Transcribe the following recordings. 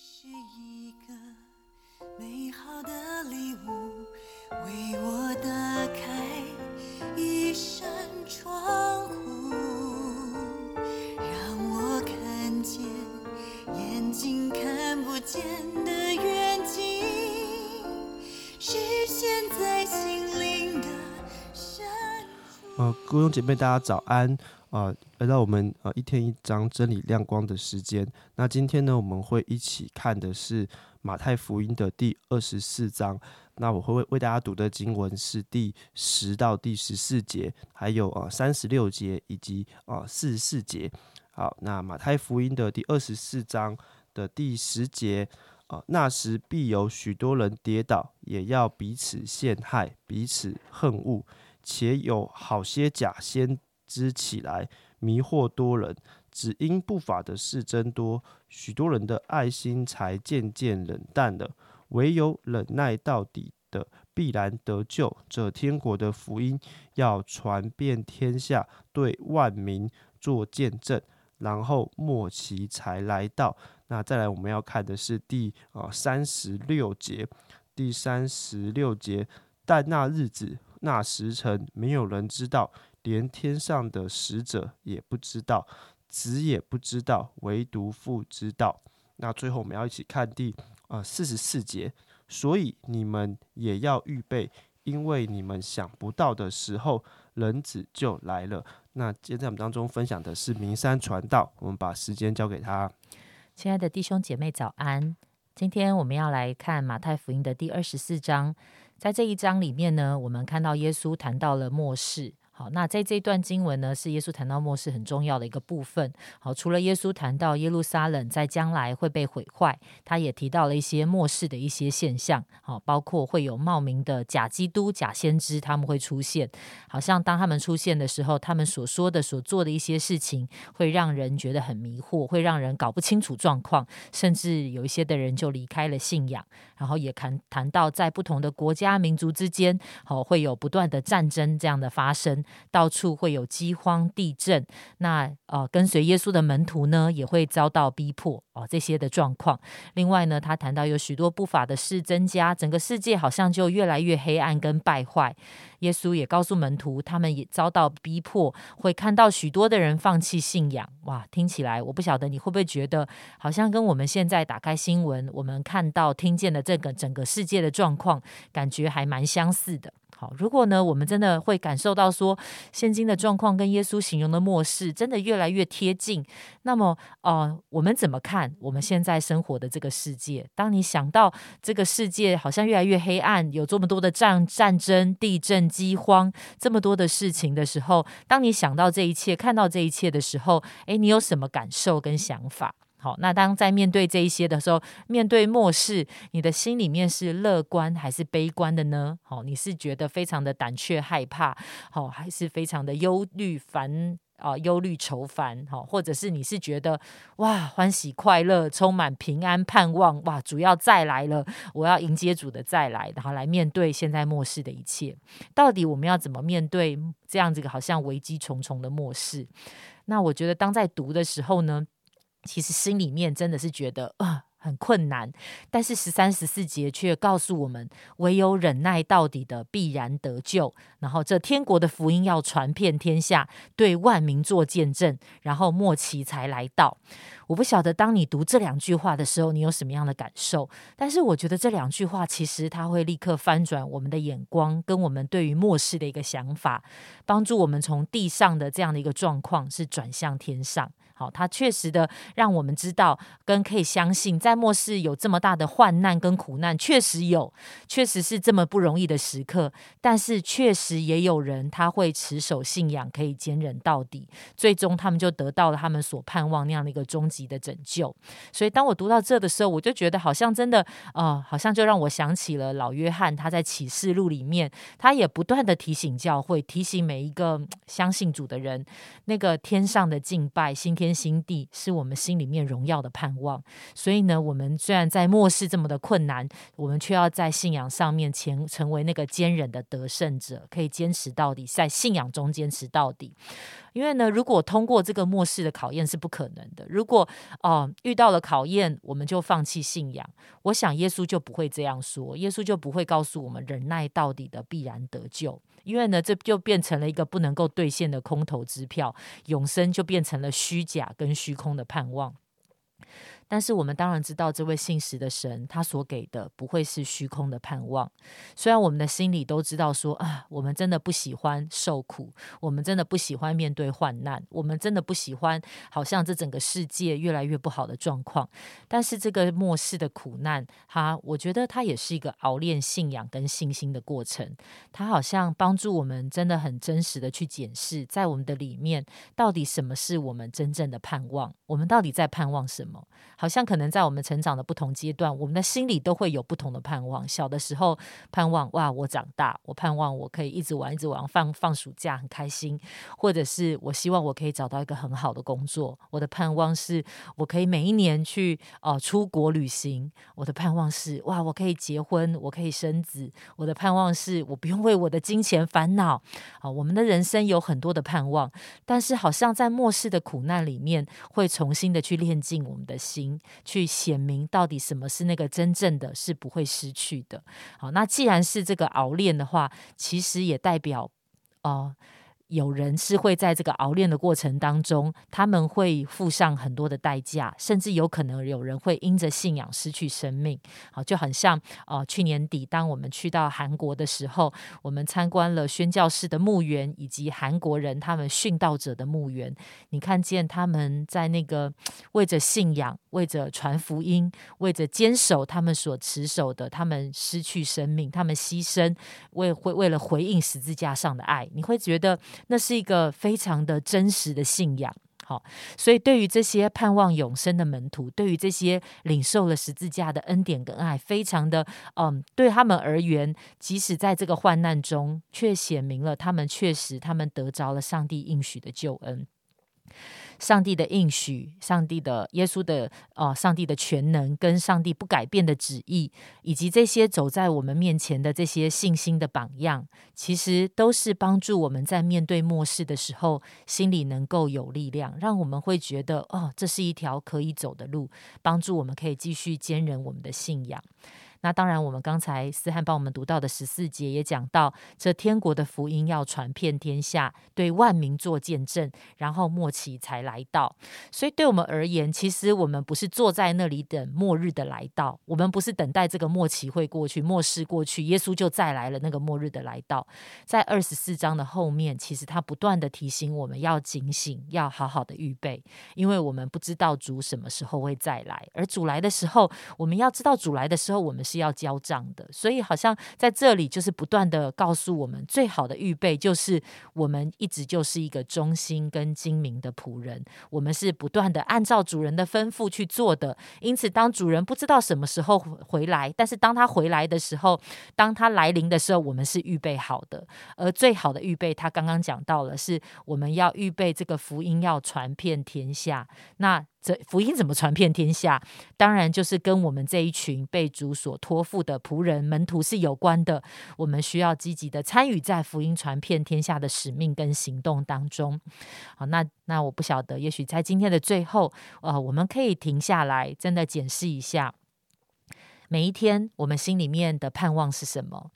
是一个美好的礼物，为我打开一扇窗户，让我看见眼睛看不见的远景，实现在心灵的深处。呃，各位姐妹，大家早安啊、来到我们呃一天一章真理亮光的时间。那今天呢，我们会一起看的是马太福音的第二十四章。那我会为为大家读的经文是第十到第十四节，还有呃三十六节以及呃四十四节。好，那马太福音的第二十四章的第十节。啊，那时必有许多人跌倒，也要彼此陷害，彼此恨恶。且有好些假先知起来迷惑多人，只因不法的事增多，许多人的爱心才渐渐冷淡了。唯有忍耐到底的，必然得救。这天国的福音要传遍天下，对万民做见证，然后末期才来到。那再来，我们要看的是第啊三十六节，第三十六节，但那日子、那时辰，没有人知道，连天上的使者也不知道，子也不知道，唯独父知道。那最后我们要一起看第啊四十四节，所以你们也要预备，因为你们想不到的时候，人子就来了。那今天在我们当中分享的是名山传道，我们把时间交给他。亲爱的弟兄姐妹，早安！今天我们要来看马太福音的第二十四章。在这一章里面呢，我们看到耶稣谈到了末世。好，那在这段经文呢，是耶稣谈到末世很重要的一个部分。好，除了耶稣谈到耶路撒冷在将来会被毁坏，他也提到了一些末世的一些现象。好，包括会有冒名的假基督、假先知，他们会出现。好像当他们出现的时候，他们所说的、所做的一些事情，会让人觉得很迷惑，会让人搞不清楚状况，甚至有一些的人就离开了信仰。然后也谈谈到在不同的国家民族之间，好，会有不断的战争这样的发生，到处会有饥荒、地震。那呃，跟随耶稣的门徒呢，也会遭到逼迫哦，这些的状况。另外呢，他谈到有许多不法的事增加，整个世界好像就越来越黑暗跟败坏。耶稣也告诉门徒，他们也遭到逼迫，会看到许多的人放弃信仰。哇，听起来我不晓得你会不会觉得，好像跟我们现在打开新闻，我们看到、听见的这个整个世界的状况，感觉还蛮相似的。好，如果呢，我们真的会感受到说，现今的状况跟耶稣形容的末世真的越来越贴近，那么，呃，我们怎么看我们现在生活的这个世界？当你想到这个世界好像越来越黑暗，有这么多的战战争、地震、饥荒，这么多的事情的时候，当你想到这一切、看到这一切的时候，诶，你有什么感受跟想法？好，那当在面对这一些的时候，面对末世，你的心里面是乐观还是悲观的呢？好，你是觉得非常的胆怯害怕，好，还是非常的忧虑烦啊、忧虑愁烦，好，或者是你是觉得哇欢喜快乐，充满平安盼望，哇，主要再来了，我要迎接主的再来，然后来面对现在末世的一切。到底我们要怎么面对这样子一个好像危机重重的末世？那我觉得当在读的时候呢，其实心里面真的是觉得啊、很困难，但是十三十四节却告诉我们，唯有忍耐到底的必然得救。然后这天国的福音要传遍天下，对万民做见证，然后末期才来到。我不晓得当你读这两句话的时候，你有什么样的感受？但是我觉得这两句话其实它会立刻翻转我们的眼光，跟我们对于末世的一个想法，帮助我们从地上的这样的一个状况是转向天上。好，他确实的让我们知道，跟可以相信，在末世有这么大的患难跟苦难，确实有，确实是这么不容易的时刻。但是确实也有人他会持守信仰，可以坚忍到底，最终他们就得到了他们所盼望那样的一个终极的拯救。所以当我读到这的时候，我就觉得好像真的，呃，好像就让我想起了老约翰他在启示录里面，他也不断的提醒教会，提醒每一个相信主的人，那个天上的敬拜，新天心地是我们心里面荣耀的盼望。所以呢，我们虽然在末世这么的困难，我们却要在信仰上面前成为那个坚韧的得胜者，可以坚持到底，在信仰中坚持到底。因为呢，如果通过这个末世的考验是不可能的。如果哦遇到了考验，我们就放弃信仰，我想耶稣就不会这样说，耶稣就不会告诉我们忍耐到底的必然得救。因为呢，这就变成了一个不能够兑现的空头支票，永生就变成了虚假跟虚空的盼望。但是我们当然知道，这位信实的神，他所给的不会是虚空的盼望。虽然我们的心里都知道说啊，我们真的不喜欢受苦，我们真的不喜欢面对患难，我们真的不喜欢好像这整个世界越来越不好的状况。但是这个末世的苦难，哈我觉得它也是一个熬炼信仰跟信心的过程。它好像帮助我们真的很真实的去检视，在我们的里面到底什么是我们真正的盼望，我们到底在盼望什么？好像可能在我们成长的不同阶段，我们的心里都会有不同的盼望。小的时候盼望哇，我长大，我盼望我可以一直玩，一直玩，放放暑假很开心；或者是我希望我可以找到一个很好的工作。我的盼望是我可以每一年去哦出国旅行。我的盼望是哇，我可以结婚，我可以生子。我的盼望是我不用为我的金钱烦恼。啊，我们的人生有很多的盼望，但是好像在末世的苦难里面，会重新的去炼尽我们的心。去显明到底什么是那个真正的是不会失去的。好，那既然是这个熬炼的话，其实也代表哦。有人是会在这个熬炼的过程当中，他们会付上很多的代价，甚至有可能有人会因着信仰失去生命。好，就很像哦，去年底当我们去到韩国的时候，我们参观了宣教士的墓园，以及韩国人他们殉道者的墓园。你看见他们在那个为着信仰、为着传福音、为着坚守他们所持守的，他们失去生命，他们牺牲，为会为了回应十字架上的爱，你会觉得。那是一个非常的真实的信仰，好，所以对于这些盼望永生的门徒，对于这些领受了十字架的恩典跟爱，非常的，嗯，对他们而言，即使在这个患难中，却显明了他们确实他们得着了上帝应许的救恩。上帝的应许，上帝的耶稣的哦，上帝的全能跟上帝不改变的旨意，以及这些走在我们面前的这些信心的榜样，其实都是帮助我们在面对末世的时候，心里能够有力量，让我们会觉得哦，这是一条可以走的路，帮助我们可以继续坚韧我们的信仰。那当然，我们刚才思翰帮我们读到的十四节也讲到，这天国的福音要传遍天下，对万民做见证，然后末期才来到。所以，对我们而言，其实我们不是坐在那里等末日的来到，我们不是等待这个末期会过去，末世过去，耶稣就再来了。那个末日的来到，在二十四章的后面，其实他不断的提醒我们要警醒，要好好的预备，因为我们不知道主什么时候会再来，而主来的时候，我们要知道主来的时候，我们。是要交账的，所以好像在这里就是不断的告诉我们，最好的预备就是我们一直就是一个忠心跟精明的仆人，我们是不断的按照主人的吩咐去做的。因此，当主人不知道什么时候回来，但是当他回来的时候，当他来临的时候，我们是预备好的。而最好的预备，他刚刚讲到了，是我们要预备这个福音要传遍天下。那这福音怎么传遍天下？当然就是跟我们这一群被主所托付的仆人门徒是有关的。我们需要积极的参与在福音传遍天下的使命跟行动当中。好，那那我不晓得，也许在今天的最后，呃，我们可以停下来，真的检视一下每一天我们心里面的盼望是什么。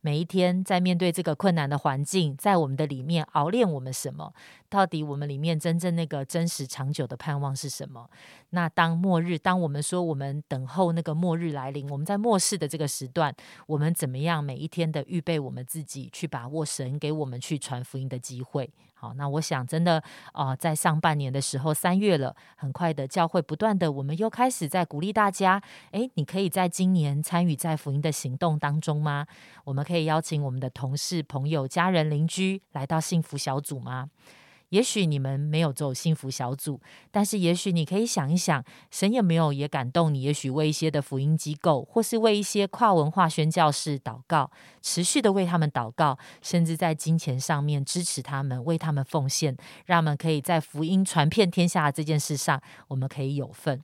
每一天在面对这个困难的环境，在我们的里面熬炼我们什么？到底我们里面真正那个真实长久的盼望是什么？那当末日，当我们说我们等候那个末日来临，我们在末世的这个时段，我们怎么样每一天的预备我们自己，去把握神给我们去传福音的机会？好，那我想真的啊，在上半年的时候，三月了，很快的教会不断的，我们又开始在鼓励大家，诶，你可以在今年参与在福音的行动当中吗？我们可以邀请我们的同事、朋友、家人、邻居来到幸福小组吗？也许你们没有走幸福小组，但是也许你可以想一想，神有没有也感动你？也许为一些的福音机构，或是为一些跨文化宣教士祷告，持续的为他们祷告，甚至在金钱上面支持他们，为他们奉献，让他们可以在福音传遍天下这件事上，我们可以有份。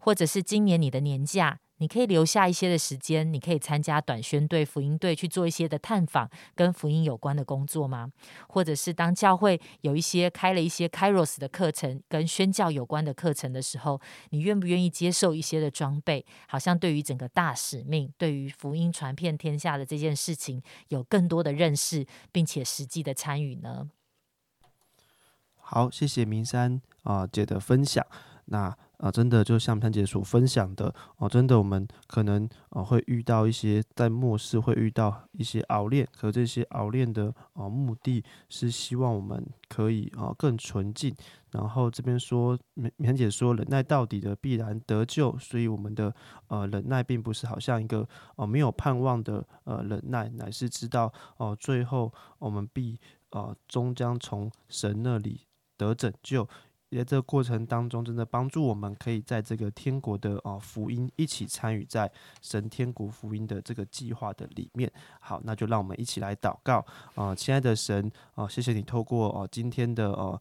或者是今年你的年假。你可以留下一些的时间，你可以参加短宣队、福音队去做一些的探访，跟福音有关的工作吗？或者是当教会有一些开了一些 Kairos 的课程，跟宣教有关的课程的时候，你愿不愿意接受一些的装备？好像对于整个大使命，对于福音传遍天下的这件事情，有更多的认识，并且实际的参与呢？好，谢谢明山啊姐的分享。那啊，真的就像潘姐所分享的哦，真的我们可能啊会遇到一些在末世会遇到一些熬炼，可这些熬炼的啊目的是希望我们可以啊更纯净。然后这边说，潘姐说忍耐到底的必然得救，所以我们的呃忍耐并不是好像一个哦没有盼望的呃忍耐，乃是知道哦最后我们必啊终将从神那里得拯救。在这个过程当中，真的帮助我们可以在这个天国的啊福音一起参与在神天国福音的这个计划的里面。好，那就让我们一起来祷告啊，亲爱的神啊，谢谢你透过哦今天的呃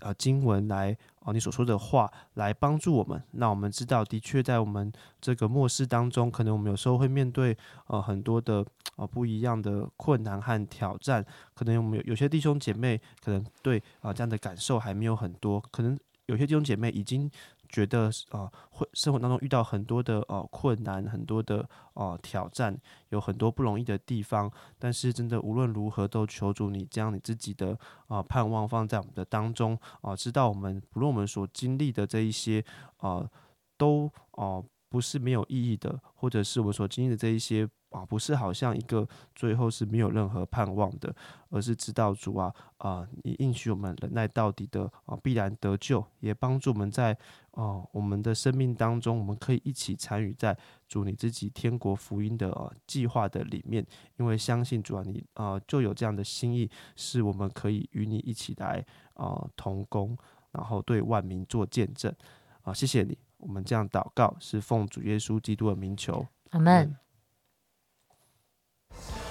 呃经文来。哦，你所说的话来帮助我们，那我们知道，的确在我们这个末世当中，可能我们有时候会面对呃很多的呃不一样的困难和挑战，可能我们有有些弟兄姐妹可能对啊这样的感受还没有很多，可能有些弟兄姐妹已经。觉得啊，会生活当中遇到很多的呃困难，很多的呃挑战，有很多不容易的地方。但是真的无论如何，都求主你将你自己的啊盼望放在我们的当中啊，知道我们不论我们所经历的这一些啊，都啊不是没有意义的，或者是我们所经历的这一些。啊，不是好像一个最后是没有任何盼望的，而是知道主啊啊，你应许我们忍耐到底的啊，必然得救，也帮助我们在啊我们的生命当中，我们可以一起参与在主你自己天国福音的计划的里面，因为相信主啊，你啊就有这样的心意，是我们可以与你一起来啊同工，然后对万民做见证。啊，谢谢你，我们这样祷告是奉主耶稣基督的名求，阿门。Bye.